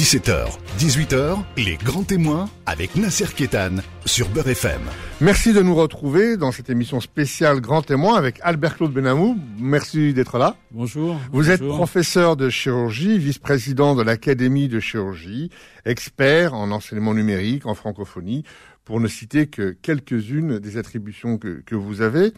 17h, 18h, les grands témoins avec Nasser Kétan sur Beurre FM. Merci de nous retrouver dans cette émission spéciale Grand Témoin avec Albert Claude Benamou. Merci d'être là. Bonjour. Vous êtes professeur de chirurgie, vice-président de l'Académie de chirurgie, expert en enseignement numérique, en francophonie, pour ne citer que quelques-unes des attributions que, que vous avez.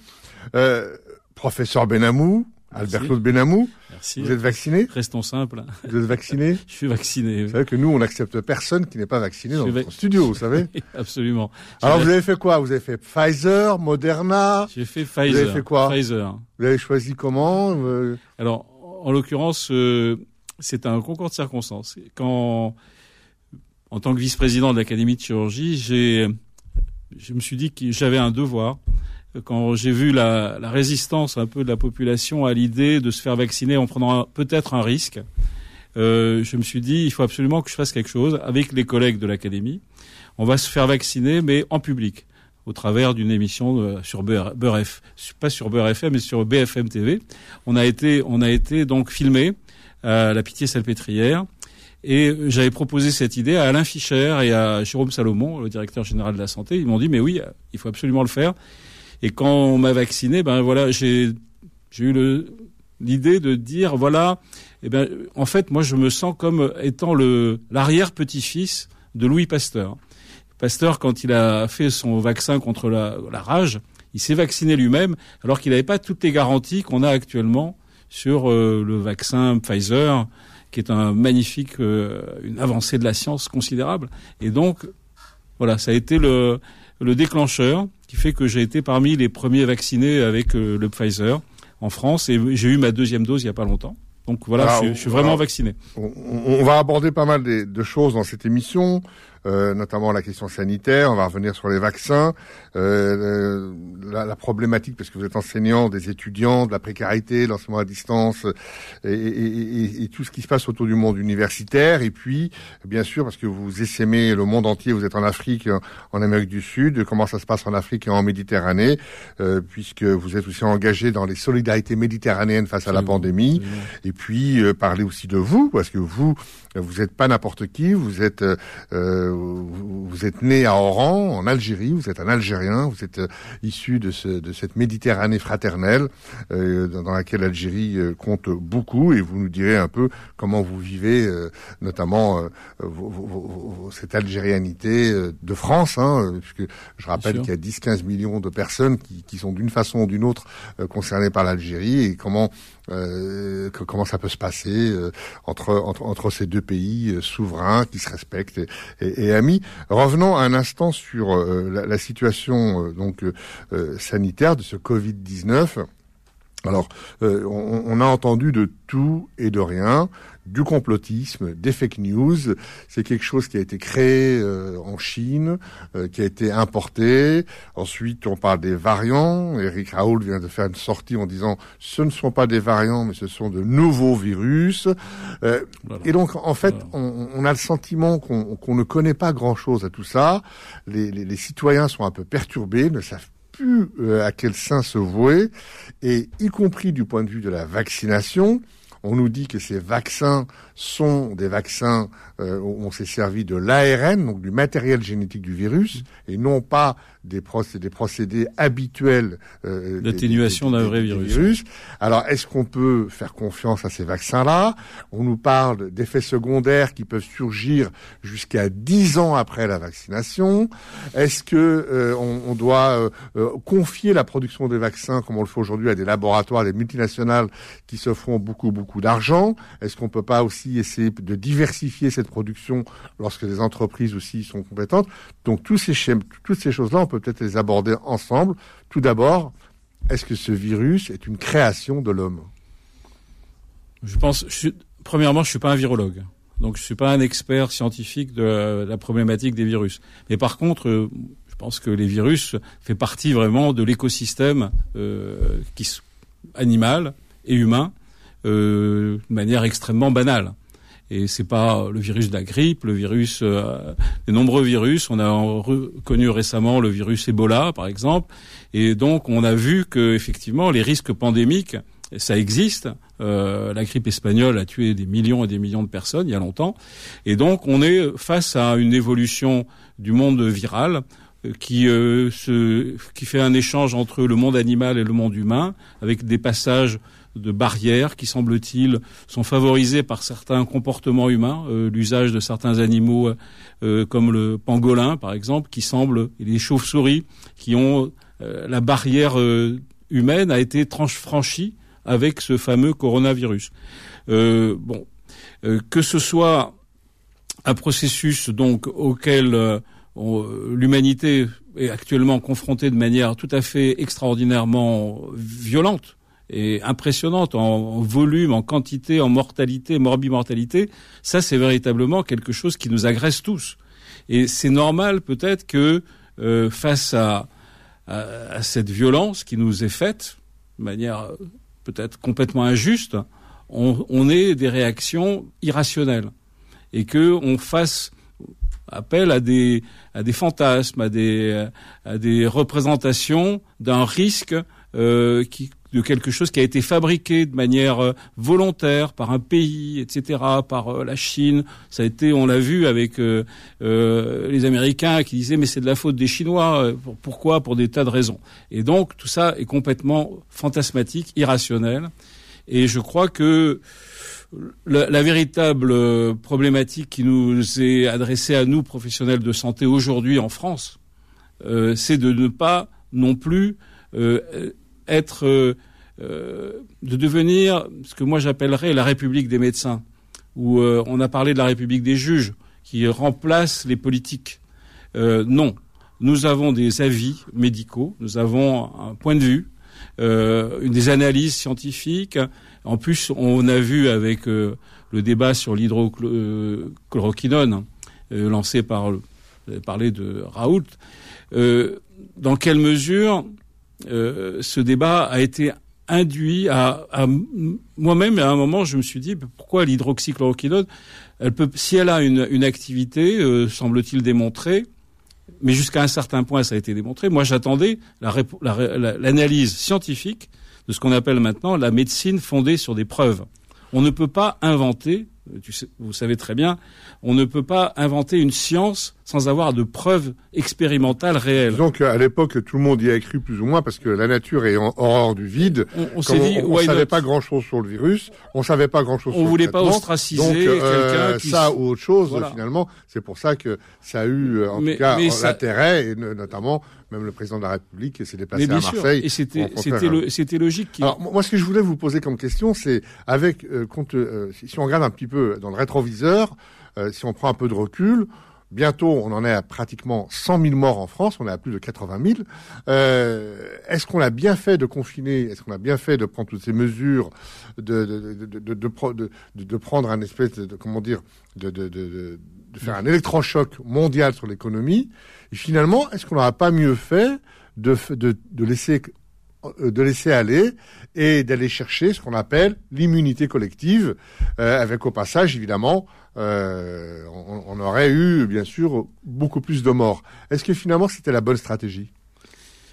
Euh, professeur Benamou, Albert Claude Benamou. Merci. Vous êtes vacciné Restons simples. Vous êtes vacciné Je suis vacciné. Vous savez que nous, on n'accepte personne qui n'est pas vacciné dans notre studio, vous savez Absolument. Alors, vous avez fait quoi? Vous avez fait Pfizer, Moderna? J'ai fait Pfizer. Vous avez fait quoi? Pfizer. Vous avez choisi comment euh? Alors, en l'occurrence, euh, c'est un concours de circonstances. Quand, en tant que vice-président de l'Académie de chirurgie, j'ai, je me suis dit que j'avais un devoir quand j'ai vu la, résistance un peu de la population à l'idée de se faire vacciner en prenant peut-être un risque, euh, je me suis dit il faut absolument que je fasse quelque chose avec les collègues de l'académie. On va se faire vacciner, mais en public, au travers d'une émission de, sur F, pas sur Beurre mais sur BFM TV. On a été, on a été donc filmé à la Pitié-Salpêtrière. Et j'avais proposé cette idée à Alain Fischer et à Jérôme Salomon, le directeur général de la santé. Ils m'ont dit mais oui, il faut absolument le faire. Et quand on m'a vacciné, ben voilà, j'ai eu l'idée de dire voilà, eh ben en fait moi je me sens comme étant le l'arrière petit-fils de Louis Pasteur. Pasteur quand il a fait son vaccin contre la, la rage, il s'est vacciné lui-même alors qu'il n'avait pas toutes les garanties qu'on a actuellement sur euh, le vaccin Pfizer qui est un magnifique euh, une avancée de la science considérable et donc voilà, ça a été le le déclencheur qui fait que j'ai été parmi les premiers vaccinés avec euh, le Pfizer en France et j'ai eu ma deuxième dose il y a pas longtemps. Donc voilà, alors, je, je, suis vraiment alors, vacciné. On, on, va aborder pas mal de, de choses dans cette émission. Euh, notamment la question sanitaire. On va revenir sur les vaccins, euh, la, la, problématique, parce que vous êtes enseignant, des étudiants, de la précarité, l'enseignement à distance, et, et, et, tout ce qui se passe autour du monde universitaire. Et puis, bien sûr, parce que vous essaimez le monde entier, vous êtes en Afrique, en Amérique du Sud, comment ça se passe en Afrique et en Méditerranée, euh, puisque vous êtes aussi engagé dans les solidarités méditerranéennes face à la pandémie. Et puis, euh, parler aussi de vous, parce que vous, vous n'êtes pas n'importe qui, vous êtes euh, vous êtes né à Oran, en Algérie, vous êtes un Algérien, vous êtes euh, issu de, ce, de cette Méditerranée fraternelle euh, dans laquelle l'Algérie euh, compte beaucoup, et vous nous direz un peu comment vous vivez, euh, notamment cette algérianité de France, hein, puisque je rappelle qu'il y a 10-15 millions de personnes qui, qui sont d'une façon ou d'une autre concernées par l'Algérie, et comment euh, comment ça peut se passer euh, entre, entre, ces deux pays euh, souverains qui se respectent et, amis. Revenons un instant sur la, situation donc sanitaire de ce Covid 19. Alors, on, a entendu de tout et de rien du complotisme, des fake news. C'est quelque chose qui a été créé euh, en Chine, euh, qui a été importé. Ensuite, on parle des variants. Eric Raoul vient de faire une sortie en disant ce ne sont pas des variants, mais ce sont de nouveaux virus. Euh, voilà. Et donc, en fait, on, on, a le sentiment qu'on qu ne connaît pas grand-chose à tout ça. Les, les, les, citoyens sont un peu perturbés, ne savent plus euh, à quel sein se vouer, et y compris du point de vue de la vaccination. On nous dit que ces vaccins sont des vaccins euh, on s'est servi de l'ARN, donc du matériel génétique du virus, et non pas des, procédés, des procédés habituels euh, d'atténuation d'un vrai virus. virus. Alors, est-ce qu'on peut faire confiance à ces vaccins-là? On nous parle d'effets secondaires qui peuvent surgir jusqu'à 10 ans après la vaccination. Est-ce que euh, on, on, doit euh, confier la production des vaccins, comme on le fait aujourd'hui, à des laboratoires, des multinationales qui se feront beaucoup, beaucoup d'argent? Est-ce qu'on peut pas aussi essayer de diversifier cette production lorsque des entreprises aussi sont compétentes? Donc, tous ces, toutes ces choses-là, peut peut-être les aborder ensemble. Tout d'abord, est-ce que ce virus est une création de l'homme? Je pense, je suis, premièrement, je suis pas un virologue. Donc, je suis pas un expert scientifique de la problématique des virus. Mais par contre, euh, je pense que les virus fait partie vraiment de l'écosystème euh, animal et humain euh, de manière extrêmement banale. Et c'est pas le virus de la grippe, le virus, euh, nombreux virus. On a reconnu récemment le virus Ebola, par exemple. Et donc, on a vu que effectivement, les risques pandémiques, ça existe la grippe espagnole a tué des millions et des millions de personnes il y a longtemps. Et donc, on est face à une évolution du monde viral qui, se, qui fait un échange entre le monde animal et le monde humain, avec des passages de barrières qui, semble-t-il, sont favorisées par certains comportements humains, euh, l'usage de certains animaux euh, comme le pangolin, par exemple, qui semble, et les chauves-souris, qui ont euh, la barrière humaine a été franchie avec ce fameux coronavirus. bon, que ce soit un processus donc auquel l'humanité est actuellement confrontée de manière tout à fait extraordinairement violente, et impressionnante en, volume, en quantité, en mortalité, morbimortalité, ça c'est véritablement quelque chose qui nous agresse tous. Et c'est normal peut-être que euh, face à, à, cette violence qui nous est faite, de manière euh, peut-être complètement injuste, on, on ait des réactions irrationnelles et que on fasse appel à des à des fantasmes, à des à des représentations d'un risque euh, qui de quelque chose qui a été fabriqué de manière euh, volontaire par un pays, etc., par euh, la Chine. Ça a été, on l'a vu avec euh, les Américains qui disaient mais c'est de la faute des Chinois. Pourquoi? Pour des tas de raisons. Et donc tout ça est complètement fantasmatique, irrationnel. Et je crois que la, la, véritable problématique qui nous est adressée à nous, professionnels de santé, aujourd'hui en France, euh, c'est de ne pas non plus euh, être, euh, euh, de devenir ce que moi j'appellerais la République des médecins, où euh, on a parlé de la République des juges qui remplace les politiques. non, nous avons des avis médicaux, nous avons un point de vue, euh, des analyses scientifiques. En plus, on a vu avec le débat sur l'hydrochloroquinone lancé par parler de Raoult, dans quelle mesure euh, ce débat a été induit à, moi-même à un moment je me suis dit pourquoi l'hydroxychloroquine elle peut si elle a une, activité euh, semble-t-il démontrée mais jusqu'à un certain point ça a été démontré moi j'attendais l'analyse la, scientifique de ce qu'on appelle maintenant la médecine fondée sur des preuves. On ne peut pas inventer vous savez très bien, on ne peut pas inventer une science sans avoir de preuves expérimentales réelles. Donc à l'époque, tout le monde y a écrit plus ou moins parce que la nature est en horreur du vide. On, s'est dit, on, savait pas grand-chose sur le virus, on savait pas grand-chose. On voulait pas ostraciser euh, quelqu'un. Qui... Ça ou autre chose finalement. C'est pour ça que ça a eu euh, en tout cas l'intérêt et notamment même le président de la République s'est déplacé à Marseille. Et c'était c'était logique. Alors moi, ce que je voulais vous poser comme question, c'est avec euh, compte si on regarde un petit peu dans le rétroviseur, si on prend un peu de recul, Bientôt, on en est à pratiquement 100 000 morts en France, on est à plus de 80 000. Euh, est-ce qu'on a bien fait de confiner Est-ce qu'on a bien fait de prendre toutes ces mesures, de, de, de, de, de prendre un espèce de, comment dire, de, de, faire un électrochoc mondial sur l'économie Et finalement, est-ce qu'on n'aurait pas mieux fait de, de, de laisser euh, de laisser aller et d'aller chercher ce qu'on appelle l'immunité collective, euh, avec au passage évidemment, euh, on, on, aurait eu bien sûr beaucoup plus de morts. Est-ce que finalement c'était la bonne stratégie?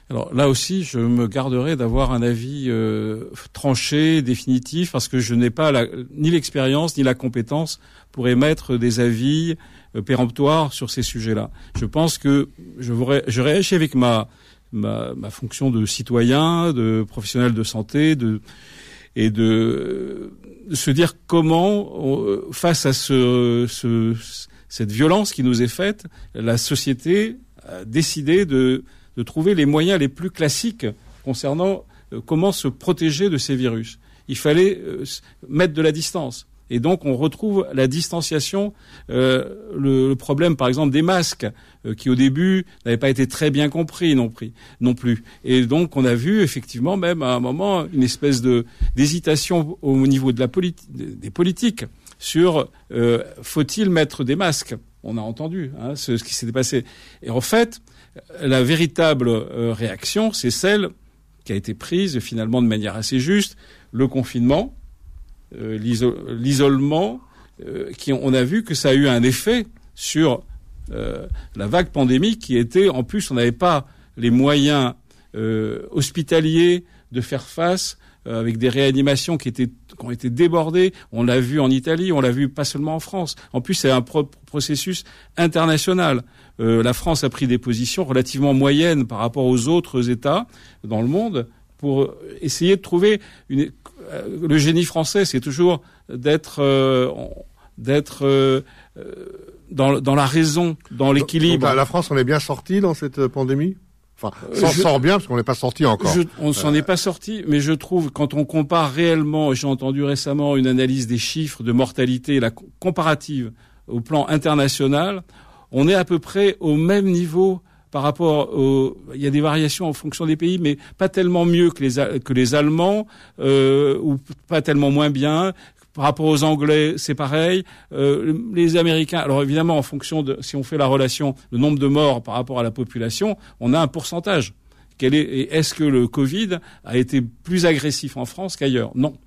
Alors là aussi, je me garderai d'avoir un avis euh, tranché, définitif, parce que je n'ai pas la, ni l'expérience ni la compétence pour émettre des avis euh, péremptoires sur ces sujets-là. Je pense que je, je réagis avec ma ma, fonction de citoyen, de professionnel de santé, de, et de, de se dire comment, face à ce, ce, cette violence qui nous est faite, la société a décidé de, de trouver les moyens les plus classiques concernant euh, comment se protéger de ces virus. Il fallait euh, mettre de la distance. Et donc on retrouve la distanciation, euh, le, problème par exemple des masques, qui au début n'avaient pas été très bien compris non, plus. Et donc on a vu effectivement même à un moment une espèce de d'hésitation au niveau de la des politiques sur faut-il mettre des masques? On a entendu hein, ce, qui s'était passé. Et en fait, la véritable réaction, c'est celle qui a été prise finalement de manière assez juste, le confinement, euh, l'isolement, euh, qui on a vu que ça a eu un effet sur euh, la vague pandémique qui était, en plus, on n'avait pas les moyens hospitaliers de faire face avec des réanimations qui étaient qui ont été débordés. On l'a vu en Italie, on l'a vu pas seulement en France. En plus, c'est un processus international. Euh, la France a pris des positions relativement moyennes par rapport aux autres États dans le monde pour essayer de trouver une. Euh, le génie français, c'est toujours d'être euh, d'être dans, dans la raison, dans l'équilibre. La France, on est bien sorti dans cette pandémie? Enfin, s'en sort bien parce qu'on n'est pas sorti encore. on s'en est pas sorti, mais je trouve quand on compare réellement, j'ai entendu récemment une analyse des chiffres de mortalité, la comparative au plan international, on est à peu près au même niveau par rapport au, il y a des variations en fonction des pays, mais pas tellement mieux que les que les Allemands euh, ou pas tellement moins bien. Par rapport aux Anglais, c'est pareil. Euh, les Américains, alors évidemment, en fonction de si on fait la relation, le nombre de morts par rapport à la population, on a un pourcentage. Quel est, est-ce que le Covid a été plus agressif en France qu'ailleurs? Non.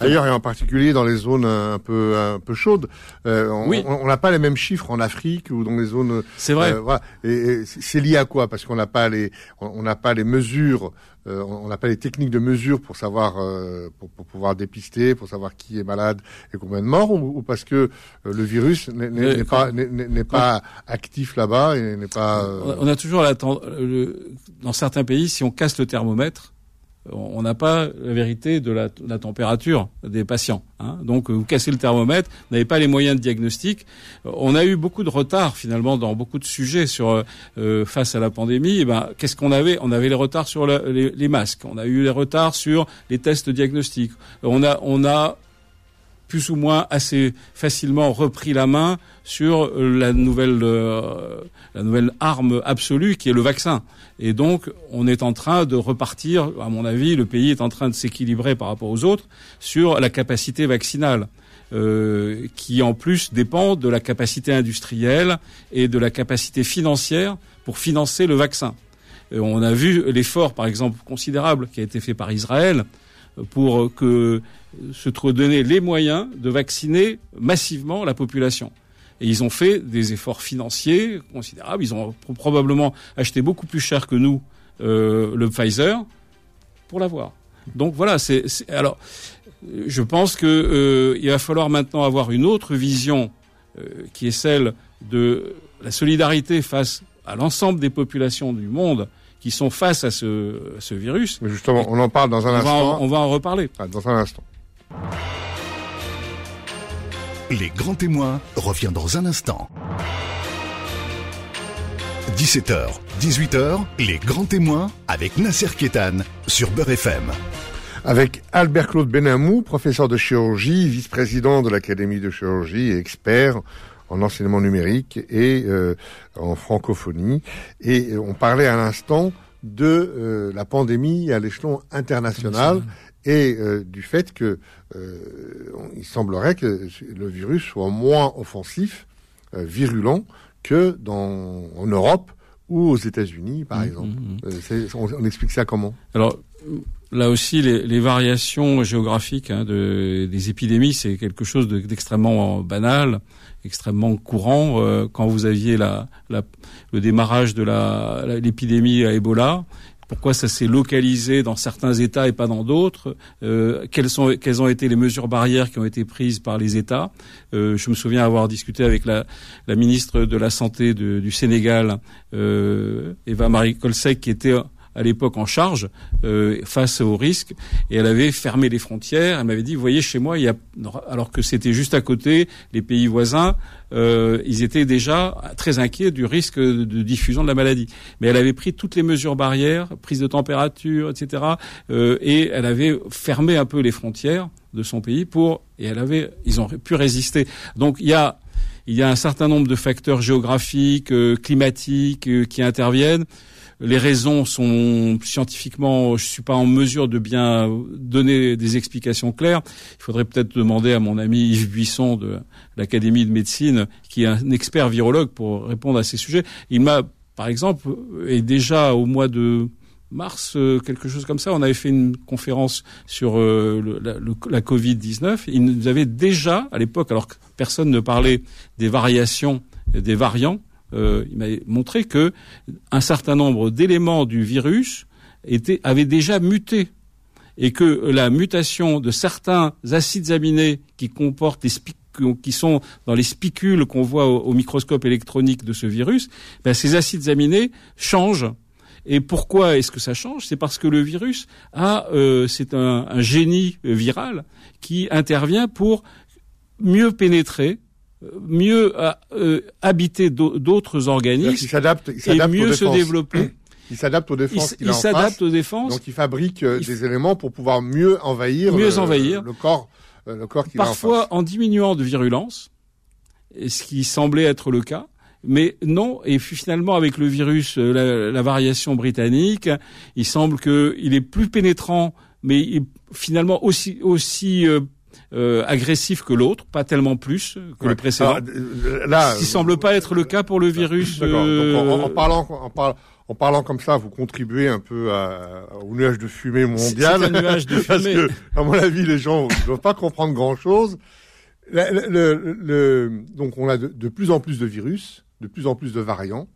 D'ailleurs, et en particulier dans les zones un peu un peu chaudes, euh, on n'a pas les mêmes chiffres en Afrique ou dans les zones. C'est vrai. Euh, voilà. Et, c'est lié à quoi? Parce qu'on n'a pas les on n'a pas les mesures, euh, on n'a pas les techniques de mesure pour savoir euh, pour, pour, pouvoir dépister, pour savoir qui est malade et combien de morts, ou, parce que le virus n'est pas n'est pas actif là-bas et n'est pas. On a toujours la, dans certains pays, si on casse le thermomètre on n'a pas la vérité de la, température des patients. Hein. Donc vous cassez le thermomètre, vous n'avez pas les moyens de diagnostic. On a eu beaucoup de retard finalement dans beaucoup de sujets sur euh, face à la pandémie. Eh ben qu'est-ce qu'on avait? On avait les retards sur les, masques, on a eu les retards sur les tests diagnostiques. On a on a plus ou moins assez facilement repris la main sur la nouvelle euh, la nouvelle arme absolue qui est le vaccin. Et donc, on est en train de repartir, à mon avis, le pays est en train de s'équilibrer par rapport aux autres sur la capacité vaccinale. Euh, qui en plus dépend de la capacité industrielle et de la capacité financière pour financer le vaccin. Euh, on a vu l'effort, par exemple, considérable qui a été fait par Israël pour que se donner les moyens de vacciner massivement la population. Et ils ont fait des efforts financiers considérables. Ils ont probablement acheté beaucoup plus cher que nous euh, le Pfizer pour l'avoir. Donc voilà, c'est alors je pense que euh, il va falloir maintenant avoir une autre vision euh, qui est celle de la solidarité face à l'ensemble des populations du monde qui sont face à ce, ce virus. Mais justement, on en parle dans un instant. on va en reparler. Ah, dans un instant. Les grands témoins revient dans un instant. 17h, 18h, les grands témoins avec Nasser Kétan sur Beurre FM. Avec Albert Claude Benamou, professeur de chirurgie, vice-président de l'Académie de chirurgie et expert en enseignement numérique et euh, en francophonie. Et on parlait à l'instant de euh, la pandémie à l'échelon international et euh, du fait que euh, il semblerait que le virus soit moins offensif, euh, virulent que dans en Europe ou aux États-Unis, par mmh, exemple. Mmh, mmh. On, on, explique ça comment? Alors là aussi, les, les variations géographiques hein, de, des épidémies, c'est quelque chose d'extrêmement banal, extrêmement courant. quand vous aviez la, la, le démarrage de l'épidémie à Ebola, pourquoi ça s'est localisé dans certains États et pas dans d'autres, euh, quelles, quelles ont été les mesures barrières qui ont été prises par les États? Euh, je me souviens avoir discuté avec la, la ministre de la Santé du Sénégal, euh, Eva Marie Colsec, qui était à l'époque en charge euh, face aux risques et elle avait fermé les frontières. Elle m'avait dit, vous voyez, chez moi, il y a, alors que c'était juste à côté, les pays voisins, euh, ils étaient déjà très inquiets du risque de diffusion de la maladie. Mais elle avait pris toutes les mesures barrières, prise de température, etc. Euh, et elle avait fermé un peu les frontières de son pays pour et elle avait, ils ont pu résister. Donc il y a il y a un certain nombre de facteurs géographiques, euh, climatiques euh, qui interviennent les raisons sont scientifiquement, je suis pas en mesure de bien donner des explications claires. Il faudrait peut-être demander à mon ami Yves Buisson de l'Académie de médecine, qui est un expert virologue, pour répondre à ces sujets. Il m'a, par exemple, et déjà au mois de mars, euh, quelque chose comme ça, on avait fait une conférence sur euh, la, la Covid-19. Il nous avait déjà, à l'époque, alors que personne ne parlait des variations, des variants, euh, il m'a montré que un certain nombre d'éléments du virus étaient, avaient déjà muté et que la mutation de certains acides aminés qui comportent des qui sont dans les spicules qu'on voit au, microscope électronique de ce virus, ben ces acides aminés changent. Et pourquoi est-ce que ça change? C'est parce que le virus a, euh, c'est un, un, génie viral qui intervient pour mieux pénétrer mieux euh, habiter d'autres organismes et mieux se développer. Il s'adapte aux défenses. Il, s'adapte aux défenses. Donc il fabrique euh, des éléments pour pouvoir mieux envahir, mieux le, envahir. le corps, euh, le corps qui Parfois en, en diminuant de virulence, ce qui semblait être le cas. Mais non, et finalement avec le virus, la, la variation britannique, il semble qu'il est plus pénétrant, mais finalement aussi aussi euh, agressif que l'autre, pas tellement plus que le précédent. Euh, là, ce qui semble pas être le cas pour le virus. Euh... en, en, parlant, en, en, parlant comme ça, vous contribuez un peu à, au nuage de fumée mondial. C'est un nuage de fumée. Parce que, à mon avis, les gens ne doivent pas comprendre grand-chose. Le, le, le, donc, on a de, de, plus en plus de virus, de plus en plus de variants.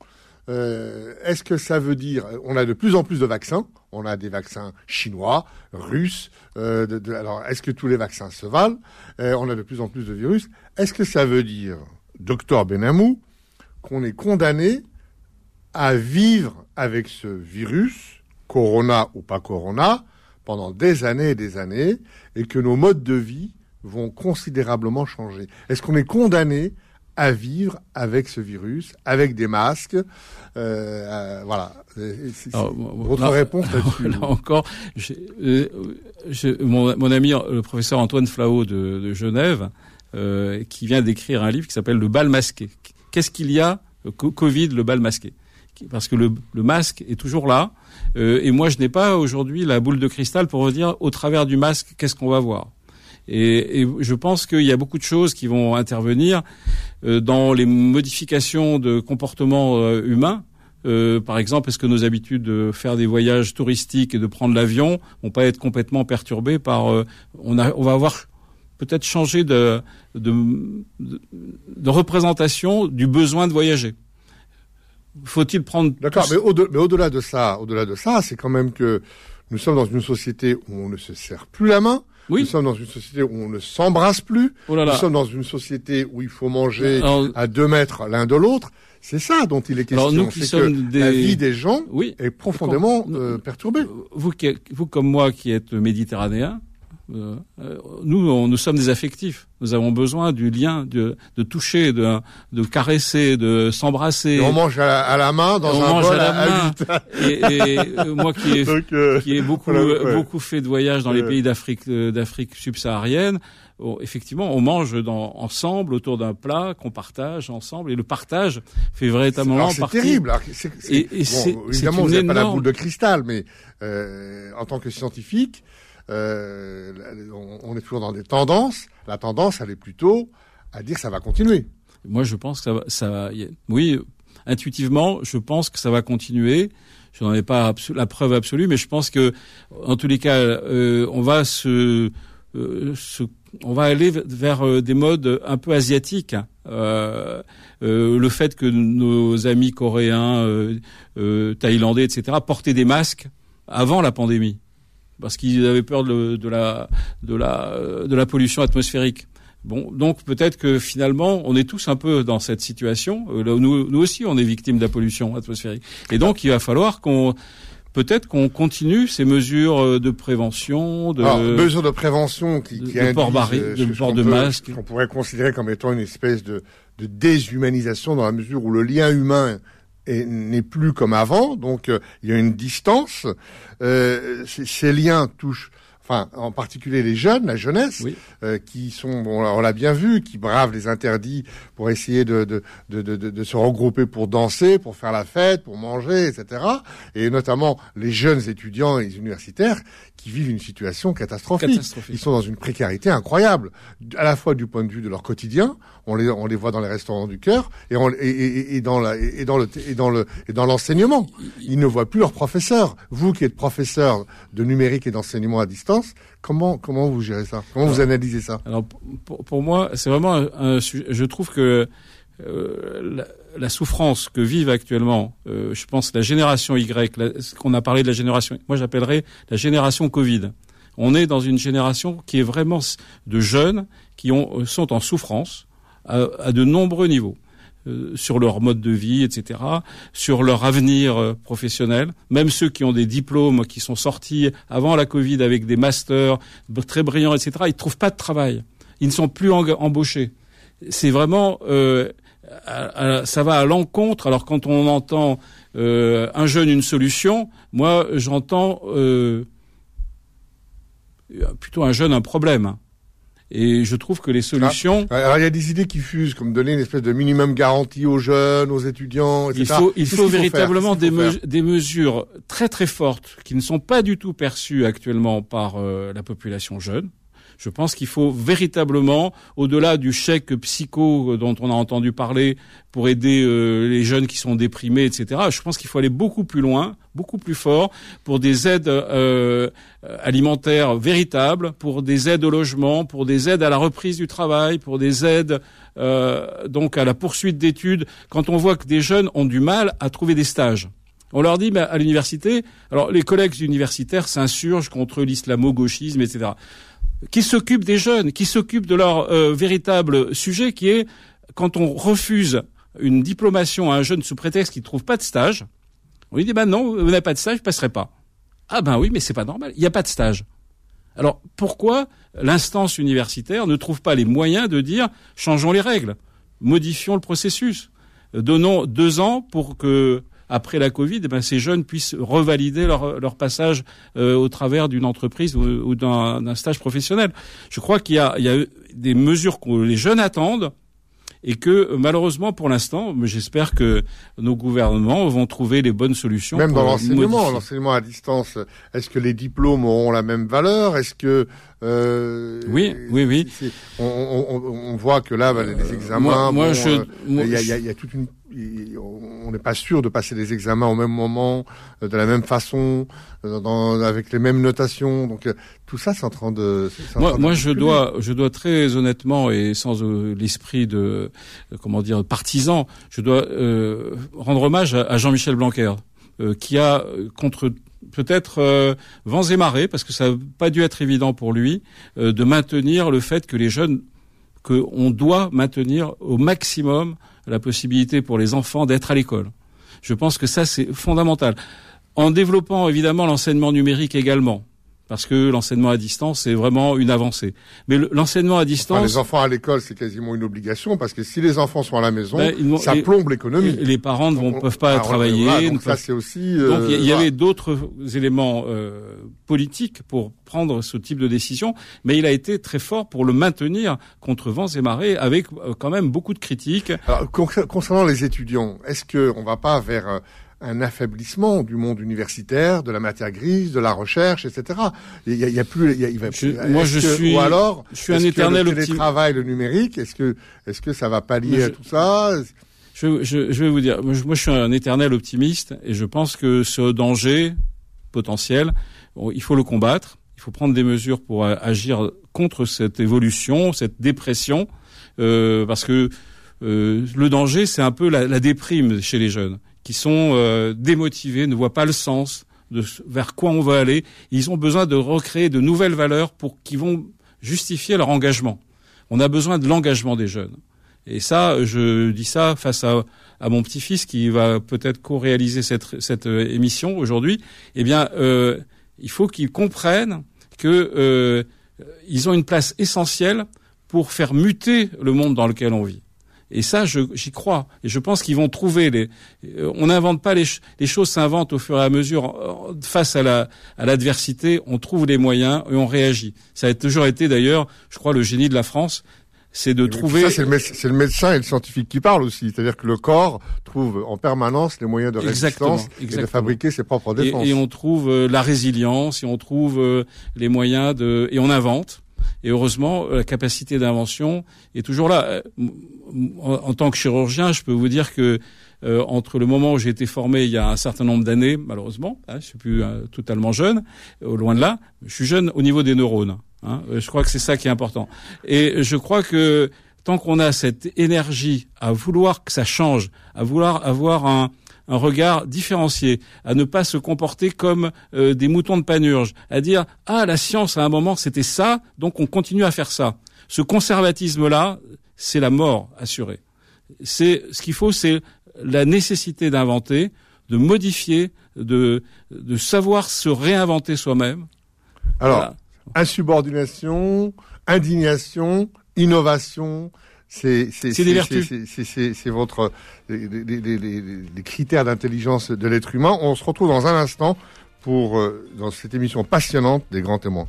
Euh, Est-ce que ça veut dire, on a de plus en plus de vaccins, on a des vaccins chinois, russes, euh, alors est-ce que tous les vaccins se valent euh, On a de plus en plus de virus. Est-ce que ça veut dire, docteur Benamou, qu'on est condamné à vivre avec ce virus, corona ou pas corona, pendant des années et des années, et que nos modes de vie vont considérablement changer? Est-ce qu'on est condamné à vivre avec ce virus, avec des masques. Euh, euh, voilà. Alors, Votre là, réponse là-dessus Là encore, euh, mon, mon, ami le professeur Antoine Flao de, de Genève, euh, qui vient d'écrire un livre qui s'appelle Le bal masqué. Qu'est-ce qu'il y a Covid, le bal masqué? Parce que le, le masque est toujours là. Euh, et moi, je n'ai pas aujourd'hui la boule de cristal pour vous dire au travers du masque qu'est-ce qu'on va voir? Et, et, je pense qu'il y a beaucoup de choses qui vont intervenir euh, dans les modifications de comportement euh, humain. Euh, par exemple, est-ce que nos habitudes de faire des voyages touristiques et de prendre l'avion vont pas être complètement perturbées par euh, on, a, on va avoir peut-être changé de, de, de, représentation du besoin de voyager faut-il prendre D'accord, mais, au mais au-delà de ça, au-delà de ça, c'est quand même que nous sommes dans une société où on ne se serre plus la main. Oui. Nous sommes dans une société où on ne s'embrasse plus. Oh là là. Nous sommes dans une société où il faut manger Alors, à deux mètres l'un de l'autre. C'est ça dont il est question. Alors nous qui sommes que des... la vie des gens oui. est profondément euh, perturbée. Vous, vous comme moi qui êtes méditerranéen, nous, on, nous sommes des affectifs. Nous avons besoin du lien, de, de toucher, de, de caresser, de s'embrasser. On mange à la, à la main dans on un mange bol à la à main. et, et euh, moi qui ai, Donc, euh, qui ai beaucoup, voilà, ouais. beaucoup fait de voyages dans les pays d'Afrique, euh, d'Afrique subsaharienne, effectivement, on mange dans, ensemble autour d'un plat qu'on partage ensemble. Et le partage fait véritablement Alors, c'est partie. terrible. Alors, c'est- c'est- Et- et c'est- bon, évidemment, vous n'avez pas la énorme- boule de cristal, mais euh, en tant que scientifique, euh, on, est toujours dans des tendances. La tendance, elle est plutôt à dire ça va continuer. Moi, je pense que ça va, ça va- oui, intuitivement, je pense que ça va continuer. Je n'en ai pas la preuve absolue, mais je pense que, en tous les cas, euh, on va se, euh, se- on va aller vers euh, des modes un peu asiatiques. Euh, euh, le fait que nos amis coréens, euh, euh, thaïlandais, etc., portaient des masques avant la pandémie, parce qu'ils avaient peur de, de la, de la, euh, de la pollution atmosphérique. Bon, donc peut-être que finalement, on est tous un peu dans cette situation. Euh, nous, nous aussi, on est victimes de la pollution atmosphérique. Et donc, il va falloir qu'on, peut-être qu'on continue ces mesures euh, de prévention, de Alors, mesures de prévention qui, qui de induisent, port barré- euh, de port de peut- masque. qu'on pourrait considérer comme étant une espèce de, de déshumanisation dans la mesure où le lien humain n'est plus comme avant, donc euh, il y a une distance. Euh, ces- ces liens touchent, enfin en particulier les jeunes, la jeunesse, Oui. euh, qui sont, bon, on l'a bien vu, qui bravent les interdits pour essayer de, de, de, de, de- se regrouper pour danser, pour faire la fête, pour manger, etc. Et notamment les jeunes étudiants et les universitaires qui vivent une situation catastrophique. Catastrophique. Ils sont dans une précarité incroyable, à la fois du point de vue de leur quotidien, on les, on les voit dans les restaurants du cœur, et, on, et, et, et dans la, et dans le, et dans le, et dans l'enseignement. Ils ne voient plus leurs professeurs. Vous qui êtes professeur de numérique et d'enseignement à distance, comment, comment vous gérez ça? Comment vous analysez ça? Alors pour, pour moi, c'est vraiment un, un sujet. Je trouve que euh, la, la souffrance que vivent actuellement, euh, je pense la génération Y, la- ce qu'on a parlé de la génération, moi j'appellerais la génération Covid. On est dans une génération qui est vraiment de jeunes qui ont, sont en souffrance à de nombreux niveaux. Euh, sur leur mode de vie, etc., sur leur avenir euh, professionnel. Même ceux qui ont des diplômes, qui sont sortis avant la Covid avec des masters très brillants, etc., ils ne trouvent pas de travail. Ils ne sont plus embauchés. C'est vraiment, euh, ça va à l'encontre. Alors quand on entend un jeune une solution, moi j'entends plutôt un jeune un problème. Et je trouve que les solutions. Ah, alors il y a des idées qui fusent, comme donner une espèce de minimum garantie aux jeunes, aux étudiants, etc. Il faut, il faut véritablement des, des, mesures très très fortes qui ne sont pas du tout perçues actuellement par euh, la population jeune. Je pense qu'il faut véritablement, au-delà du chèque psycho dont on a entendu parler pour aider euh, les jeunes qui sont déprimés, etc., je pense qu'il faut aller beaucoup plus loin, beaucoup plus fort pour des aides euh, alimentaires véritables, pour des aides au logement, pour des aides à la reprise du travail, pour des aides euh, donc à la poursuite d'études. Quand on voit que des jeunes ont du mal à trouver des stages. On leur dit, à l'université, alors les collègues universitaires s'insurgent contre l'islamo-gauchisme, etc qui s'occupent des jeunes, qui s'occupent de leur euh, véritable sujet, qui est quand on refuse une diplomation à un jeune sous prétexte qu'il ne trouve pas de stage, on lui dit ben non, vous n'avez pas de stage, vous ne pas. Ah ben oui, mais c'est pas normal, il n'y a pas de stage. Alors pourquoi l'instance universitaire ne trouve pas les moyens de dire changeons les règles, modifions le processus, donnons deux ans pour que après la Covid, eh ben, ces jeunes puissent revalider leur, leur passage euh, au travers d'une entreprise ou, d'un stage professionnel. Je crois qu'il y a, il y a des mesures que les jeunes attendent et que malheureusement pour l'instant, j'espère que nos gouvernements vont trouver les bonnes solutions. Même dans l'enseignement, l'enseignement à distance, est-ce que les diplômes auront la même valeur? Est-ce que euh, oui, oui, oui. On, on, on, voit que là, bah, les examens, moi, je, euh, il y, a, y, a, toute une on n'est pas sûr de passer les examens au même moment, euh, de la même façon, euh, dans, avec les mêmes notations. Donc euh, tout ça, c'est en train de. moi, moi je dois, je dois très honnêtement et sans l'esprit de, comment dire, partisan, je dois rendre hommage à, Jean-Michel Blanquer, qui a contre peut-être vents et marées, parce que ça n'a pas dû être évident pour lui, de maintenir le fait que les jeunes, qu'on doit maintenir au maximum la possibilité pour les enfants d'être à l'école. Je pense que ça, c'est fondamental. En développant évidemment l'enseignement numérique également parce que l'enseignement à distance c'est vraiment une avancée. Mais l'enseignement à distance, les enfants à l'école c'est quasiment une obligation parce que si les enfants sont à la maison, ben, ça plombe l'économie. Les parents ne peuvent pas ah, travailler. donc ça c'est aussi. donc il y, euh, avait d'autres éléments euh, politiques pour prendre ce type de décision, mais il a été très fort pour le maintenir contre vents et marées, avec euh, quand même beaucoup de critiques. Alors, concernant les étudiants, est-ce que on va pas vers un affaiblissement du monde universitaire, de la matière grise, de la recherche, etc. Il y a, il y a plus, il, y a, il va moi, je suis, ou alors, je suis un éternel que le télétravail, le numérique, est-ce que, est-ce que ça va pallier à tout ça? je, je, je, vais vous dire, moi je, suis un éternel optimiste et je pense que ce danger potentiel, il faut le combattre. Il faut prendre des mesures pour agir contre cette évolution, cette dépression, euh, parce que euh, le danger, c'est un peu la, la déprime chez les jeunes qui sont euh, démotivés, ne voient pas le sens de vers quoi on va aller. Ils ont besoin de recréer de nouvelles valeurs pour qui vont justifier leur engagement. On a besoin de l'engagement des jeunes. Et ça, je dis ça face à, mon petit-fils qui va peut-être co-réaliser cette, euh, émission aujourd'hui. Eh bien, euh, il faut qu'ils comprennent que euh, ils ont une place essentielle pour faire muter le monde dans lequel on vit. Et ça, j'y crois. Et je pense qu'ils vont trouver les. Euh, on n'invente pas les, les choses s'inventent au fur et à mesure face à la à l'adversité. On trouve les moyens et on réagit. Ça a toujours été d'ailleurs, je crois, le génie de la France, c'est de trouver. Ça, c'est le, médecin et le scientifique qui parlent aussi. C'est-à-dire que le corps trouve en permanence les moyens de résistance et de fabriquer ses propres défenses. Et, et on trouve euh, la résilience, et on trouve euh, les moyens de, et on invente. Et heureusement, la capacité d'invention est toujours là. Euh, en, tant que chirurgien, je peux vous dire que euh, entre le moment où j'ai été formé il y a un certain nombre d'années, malheureusement, hein, je suis plus euh, totalement jeune, loin de là, je suis jeune au niveau des neurones. Hein, je crois que c'est ça qui est important. Et je crois que tant qu'on a cette énergie à vouloir que ça change, à vouloir avoir un, un regard différencié, à ne pas se comporter comme euh, des moutons de panurge, à dire ah la science à un moment c'était ça, donc on continue à faire ça. Ce conservatisme-là, c'est la mort assurée. C'est ce qu'il faut, c'est la nécessité d'inventer, de modifier, de, de savoir se réinventer soi-même. Alors, insubordination, indignation, innovation, c'est des vertus. C'est votre les, les, les, critères d'intelligence de l'être humain. On se retrouve dans un instant pour euh, dans cette émission passionnante des grands témoins.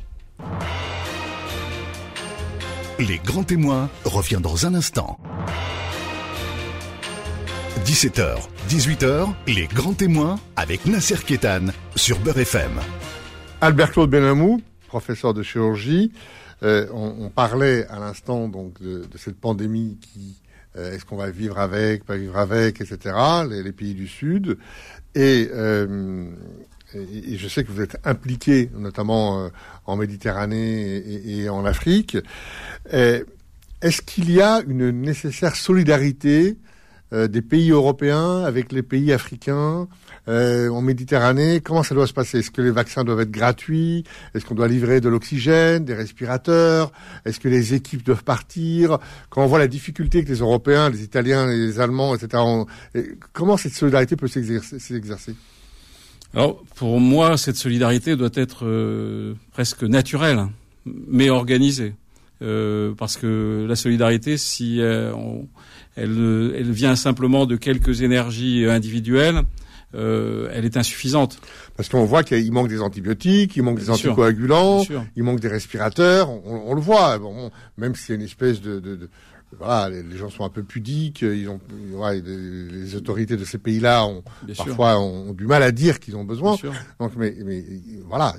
Les grands témoins revient dans un instant. 17h, 18h, les grands témoins avec Nasser Kétan sur Beurre FM. Albert Claude Benamou, professeur de chirurgie. Euh, on, parlait à l'instant donc de, cette pandémie qui euh, est-ce qu'on va vivre avec, pas vivre avec, etc. Les, pays du Sud euh, et, je sais que vous êtes impliqué notamment en Méditerranée et, et en Afrique. Est-ce qu'il y a une nécessaire solidarité des pays européens avec les pays africains euh, en Méditerranée, comment ça doit se passer? Est-ce que les vaccins doivent être gratuits? Est-ce qu'on doit livrer de l'oxygène, des respirateurs? Est-ce que les équipes doivent partir? Quand on voit la difficulté que les Européens, les Italiens, les Allemands, etc., ont, comment cette solidarité peut s'exercer alors pour moi, cette solidarité doit être euh, presque naturelle, mais organisée, euh, parce que la solidarité, si euh, elle, elle, vient simplement de quelques énergies individuelles, euh, elle est insuffisante. Parce qu'on voit qu'il manque des antibiotiques, il manque des anticoagulants, il manque des respirateurs. On, le voit. Bon, même s'il y a une espèce de, de, de voilà, les, gens sont un peu pudiques. Ils ont, ouais, les, autorités de ces pays-là ont parfois ont, du mal à dire qu'ils ont besoin. Donc, mais, mais voilà,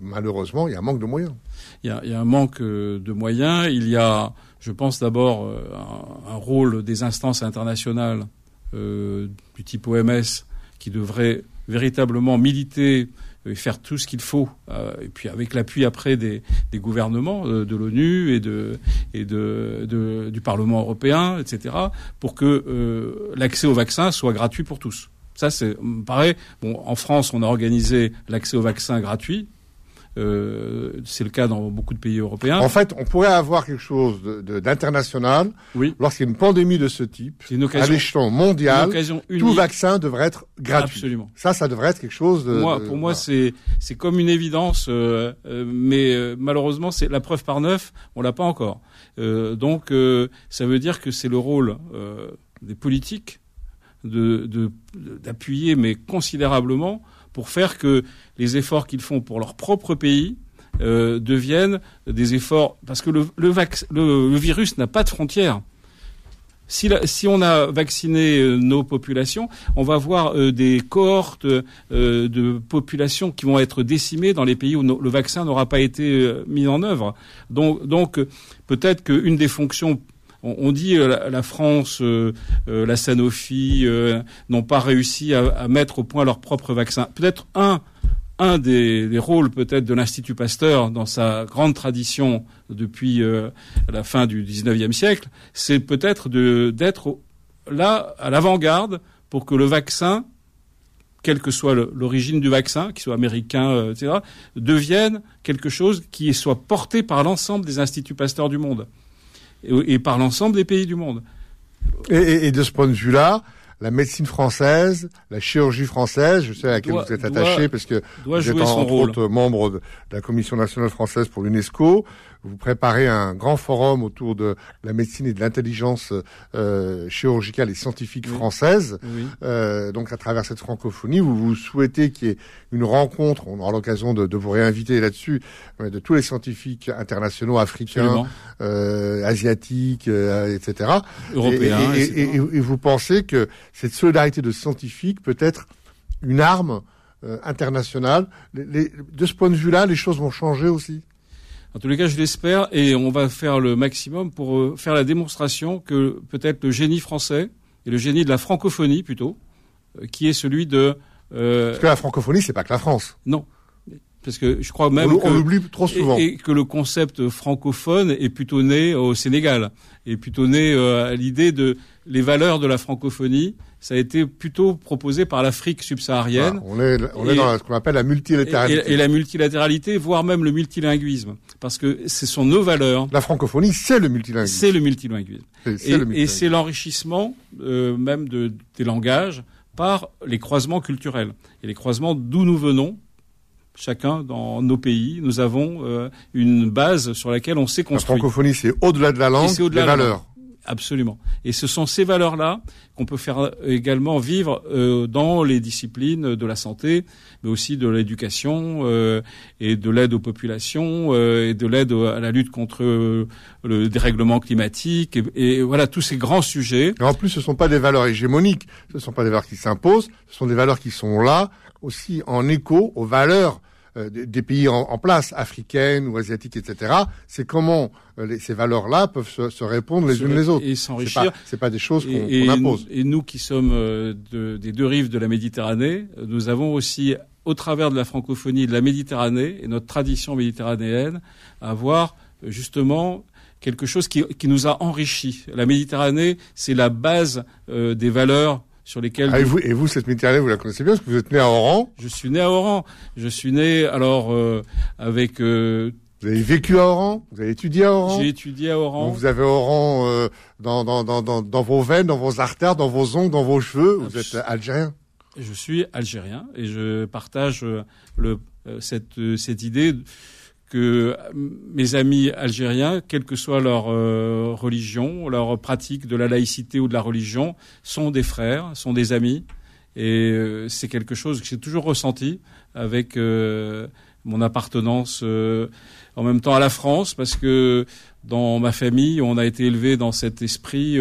malheureusement, il y a un manque de moyens. Il y a, il y a un manque euh, de moyens. Il y a, je pense d'abord, euh, un, un, rôle des instances internationales euh, du type OMS qui devrait véritablement militer et faire tout ce qu'il faut, euh, et puis avec l'appui après des, gouvernements euh, de l'ONU et, de, du Parlement européen, etc., pour que euh, l'accès au vaccin soit gratuit pour tous. Ça, c'est, me bon, en France, on a organisé l'accès au vaccin gratuit. Euh, c'est le cas dans beaucoup de pays européens. En fait, on pourrait avoir quelque chose d'international. Oui. Lorsqu'il y a une pandémie de ce type, une occasion, à l'échelon mondial, tout vaccin devrait être gratuit. Absolument. Ça, ça devrait être quelque chose de. Moi, pour moi, c'est c'est comme une évidence, euh, euh, mais euh, malheureusement, c'est la preuve par neuf, on l'a pas encore. Euh, donc, ça veut dire que c'est le rôle des politiques de d'appuyer, mais considérablement, pour faire que les efforts qu'ils font pour leur propre pays euh, deviennent des efforts parce que le, virus n'a pas de frontières. Si, on a vacciné euh, nos populations, on va voir euh, des cohortes de populations qui vont être décimées dans les pays où le vaccin n'aura pas été mis en œuvre. Donc, donc peut-être qu'une des fonctions on, dit euh, la, France, euh, euh, la Sanofi n'ont pas réussi à, mettre au point leur propre vaccin. Peut-être un un des, rôles peut-être de l'Institut Pasteur dans sa grande tradition depuis la fin du XIXe siècle, c'est peut-être d'être là à l'avant-garde pour que le vaccin, quelle que soit l'origine du vaccin, qu'il soit américain, etc., devienne quelque chose qui soit porté par l'ensemble des instituts Pasteur du monde et, par l'ensemble des pays du monde. Et, et, de ce point de vue-là, la médecine française, la chirurgie française, je sais à laquelle vous êtes attaché parce que vous êtes entre autres membre de la Commission nationale française pour l'UNESCO vous préparez un grand forum autour de la médecine et de l'intelligence euh, chirurgicale et scientifique française. Euh, donc à travers cette francophonie, vous, vous souhaitez qu'il y ait une rencontre, on aura l'occasion de, de, vous réinviter là-dessus, de tous les scientifiques internationaux, africains, euh, asiatiques, euh, etc. Européens. Et, et, et, vous pensez que cette solidarité de scientifiques peut être une arme euh, internationale? Les, de ce point de vue-là, les choses vont changer aussi? En tous les cas, je l'espère, et on va faire le maximum pour euh, faire la démonstration que peut-être le génie français, et le génie de la francophonie plutôt, euh, qui est celui de... Euh... Parce que la francophonie, c'est pas que la France. Non. parce que je crois même on, l'oublie trop souvent et, que le concept francophone est plutôt né au Sénégal, est plutôt né euh, à l'idée de les valeurs de la francophonie. Ça a été plutôt proposé par l'Afrique subsaharienne. on est, on est dans ce qu'on appelle la multilatéralité. Et, la multilatéralité, voire même le multilinguisme. Parce que ce sont nos valeurs. La francophonie, c'est le multilinguisme. C'est le multilinguisme. Et c'est l'enrichissement euh, même de, des langages par les croisements culturels. Et les croisements d'où nous venons, chacun dans nos pays, nous avons euh, une base sur laquelle on s'est construit. La francophonie, c'est au-delà de la langue, c'est au-delà des valeurs. Absolument. Et ce sont ces valeurs-là qu'on peut faire également vivre euh, dans les disciplines de la santé, mais aussi de l'éducation euh, et de l'aide aux populations euh, et de l'aide à la lutte contre le dérèglement climatique et, voilà tous ces grands sujets. en plus, ce ne sont pas des valeurs hégémoniques, ce ne sont pas des valeurs qui s'imposent, ce sont des valeurs qui sont là aussi en écho aux valeurs euh, des pays en, place, africaines ou asiatiques, etc. C'est comment euh, ces valeurs-là peuvent se, répondre les unes les autres. Et s'enrichir. C'est pas, pas des choses qu'on impose. Et nous qui sommes euh, des deux rives de la Méditerranée, nous avons aussi, au travers de la francophonie de la Méditerranée et notre tradition méditerranéenne, à voir justement quelque chose qui, qui, nous a enrichis. La Méditerranée, c'est la base des valeurs sur lesquels. Ah, et, vous, et vous, cette Méditerranée, vous la connaissez bien parce que vous êtes né à Oran. Je suis né à Oran. Je suis né alors euh, avec. Euh, vous avez vécu à Oran? Vous avez étudié à Oran? J'ai étudié à Oran. vous avez Oran euh, dans, dans, dans, dans, dans vos veines, dans vos artères, dans vos ongles, dans vos cheveux. Vous êtes algérien. Je suis algérien et je partage le, cette, cette idée que mes amis algériens, quelle que soit leur euh, religion, leur pratique de la laïcité ou de la religion, sont des frères, sont des amis. Et euh, c'est quelque chose que j'ai toujours ressenti avec euh, mon appartenance en même temps à la France, parce que dans ma famille, on a été élevé dans cet esprit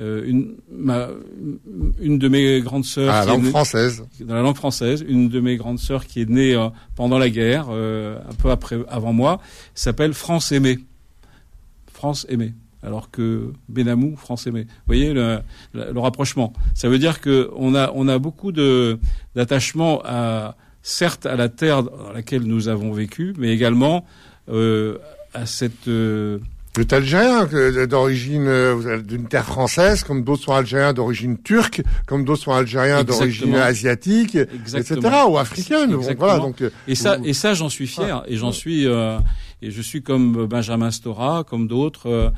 euh, une, ma, une de mes grandes sœurs. Ah, la langue française. Dans la langue française, une de mes grandes sœurs qui est née euh, pendant la guerre, euh, un peu après, avant moi, s'appelle France Aimée. France Aimée. Alors que Benamou, France Aimée. Vous voyez le, le, rapprochement. Ça veut dire que on a, on a beaucoup de d'attachement à, certes à la terre dans laquelle nous avons vécu, mais également à cette vous êtes algérien d'origine euh, d'une terre française, comme d'autres sont algériens d'origine turque, comme d'autres sont algériens d'origine asiatique, etc. ou africaine. Voilà, donc, euh, et ça, et ça, j'en suis fier, et j'en suis, euh, et je suis comme Benjamin Stora, comme d'autres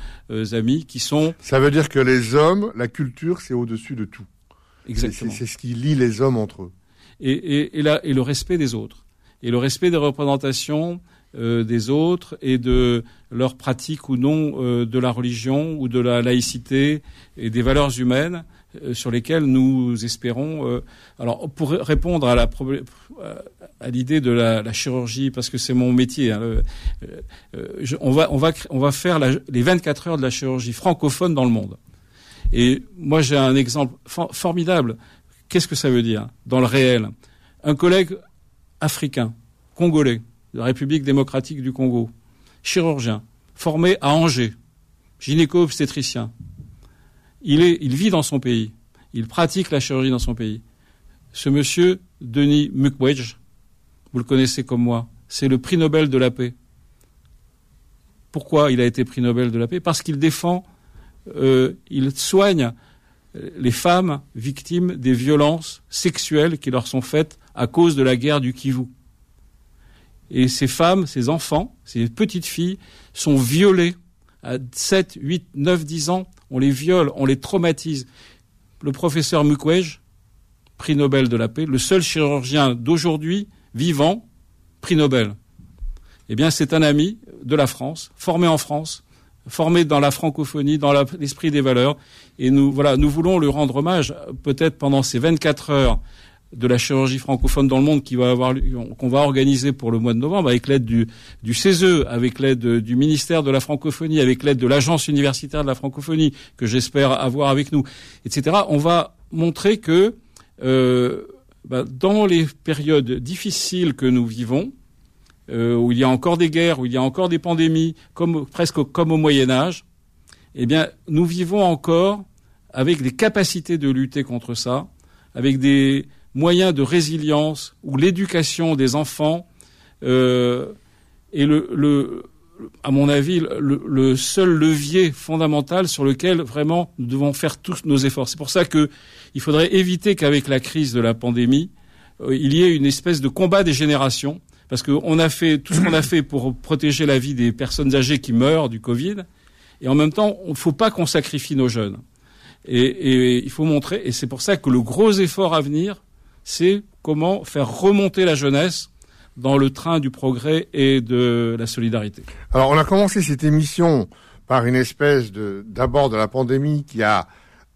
amis qui sont. Ça veut dire que les hommes, la culture, c'est au-dessus de tout. Exactement. C'est ce qui lie les hommes entre eux. Et, et, et, la, et le respect des autres, et le respect des représentations euh, des autres et de leur pratique ou non euh, de la religion ou de la laïcité et des valeurs humaines euh, sur lesquelles nous espérons. alors, pour répondre à la à l'idée de la, chirurgie, parce que c'est mon métier, hein, on va on va on va faire les 24 heures de la chirurgie francophone dans le monde. Et moi, j'ai un exemple formidable. Qu'est-ce que ça veut dire dans le réel? Un collègue africain, congolais, de la République démocratique du Congo, chirurgien, formé à Angers, gynéco-obstétricien. Il, est, il vit dans son pays, il pratique la chirurgie dans son pays. Ce monsieur, Denis Mukwege, vous le connaissez comme moi, c'est le prix Nobel de la paix. Pourquoi il a été prix Nobel de la paix? Parce qu'il défend, euh, il soigne les femmes victimes des violences sexuelles qui leur sont faites à cause de la guerre du Kivu. Et ces femmes, ces enfants, ces petites filles sont violées à 7, 8, 9, 10 ans. On les viole, on les traumatise. Le professeur Mukwege, prix Nobel de la paix, le seul chirurgien d'aujourd'hui vivant, prix Nobel. Eh bien, c'est un ami de la France, formé en France, formé dans la francophonie, dans l'esprit des valeurs. Et nous, voilà, nous voulons lui rendre hommage, peut-être pendant ces 24 heures de la chirurgie francophone dans le monde qu'on va organiser pour le mois de novembre avec l'aide du, du CESE, avec l'aide du ministère de la francophonie, avec l'aide de l'agence universitaire de la francophonie que j'espère avoir avec nous, etc. On va montrer que euh, bah, dans les périodes difficiles que nous vivons, euh, où il y a encore des guerres, où il y a encore des pandémies, presque comme au Moyen Âge, eh bien, nous vivons encore avec des capacités de lutter contre ça, avec des moyens de résilience où l'éducation des enfants Euh, et le, le, à mon avis, le, le, seul levier fondamental sur lequel vraiment nous devons faire tous nos efforts. C'est pour ça que il faudrait éviter qu'avec la crise de la pandémie, euh, il y ait une espèce de combat des générations, parce qu'on a fait tout ce qu'on a fait pour protéger la vie des personnes âgées qui meurent du Covid, et en même temps, il ne faut pas qu'on sacrifie nos jeunes. Et, et il faut montrer, et c'est pour ça que le gros effort à venir, c'est comment faire remonter la jeunesse dans le train du progrès et de la solidarité. Alors, on a commencé cette émission par une espèce de d'abord de la pandémie qui a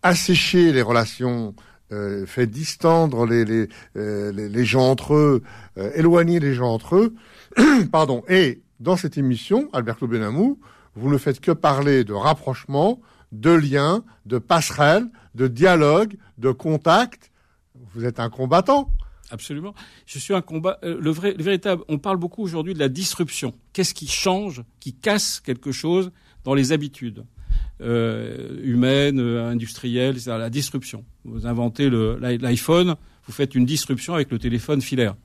asséché les relations, euh, fait distendre les les, euh, les, gens entre eux, euh, éloigner les gens entre eux. Pardon. Et dans cette émission, Alberto Benamou, vous ne faites que parler de rapprochement, de liens, de passerelles, de dialogue, de contact. Vous êtes un combattant. Absolument. Je suis un combat. Euh, le vrai, le véritable. On parle beaucoup aujourd'hui de la disruption. Qu'est-ce qui change, qui casse quelque chose dans les habitudes euh, humaines, euh, industrielles, c'est la disruption. Vous inventez l'iPhone, vous faites une disruption avec le téléphone filaire.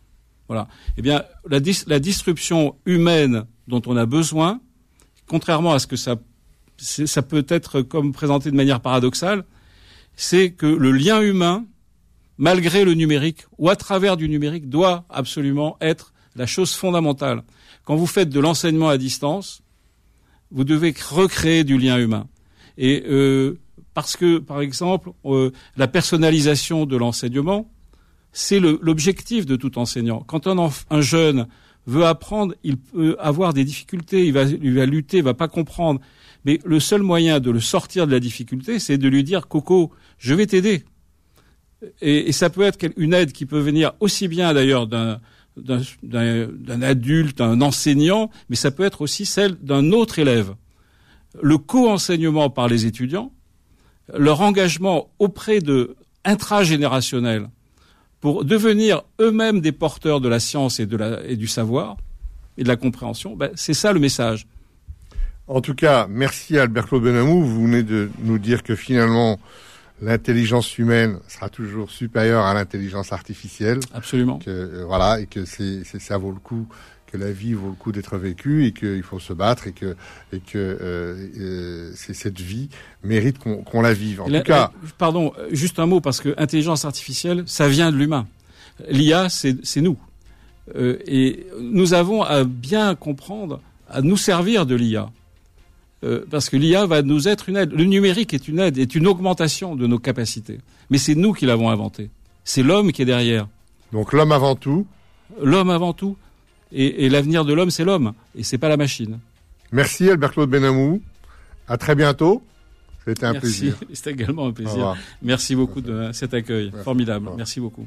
Voilà. Eh bien, la, la disruption humaine dont on a besoin, contrairement à ce que ça, ça peut être comme présenté de manière paradoxale, c'est que le lien humain malgré le numérique ou à travers du numérique, doit absolument être la chose fondamentale. Quand vous faites de l'enseignement à distance, vous devez recréer du lien humain. Et euh, parce que, par exemple, euh, la personnalisation de l'enseignement, c'est l'objectif de tout enseignant. Quand un, un, jeune veut apprendre, il peut avoir des difficultés, il va, il va lutter, il va pas comprendre. Mais le seul moyen de le sortir de la difficulté, c'est de lui dire, Coco, je vais t'aider et, ça peut être une aide qui peut venir aussi bien d'ailleurs d'un adulte, d'un enseignant, mais ça peut être aussi celle d'un autre élève. Le co-enseignement par les étudiants, leur engagement auprès de intragénérationnel pour devenir eux-mêmes des porteurs de la science et, de du savoir et de la compréhension, ben, c'est ça le message. En tout cas, merci Albert Claude Benamou. Vous venez de nous dire que finalement, l'intelligence humaine sera toujours supérieure à l'intelligence artificielle. Absolument. Que, euh, voilà, et que c'est, ça vaut le coup, que la vie vaut le coup d'être vécue et qu'il faut se battre et que, et que euh, euh c'est, cette vie mérite qu'on, qu'on la vive. En tout cas. Pardon, juste un mot parce que intelligence artificielle, ça vient de l'humain. L'IA, c'est, c'est nous. Euh, et nous avons à bien comprendre, à nous servir de l'IA. Euh, parce que l'IA va nous être une aide. Le numérique est une aide, est une augmentation de nos capacités. Mais c'est nous qui l'avons inventé. C'est l'homme qui est derrière. Donc l'homme avant tout. L'homme avant tout. Et, l'avenir de l'homme, c'est l'homme, et c'est pas la machine. Merci Albert Claude Benamou. À très bientôt. C'était un plaisir. C'était également un plaisir. Merci beaucoup de cet accueil formidable. Merci beaucoup.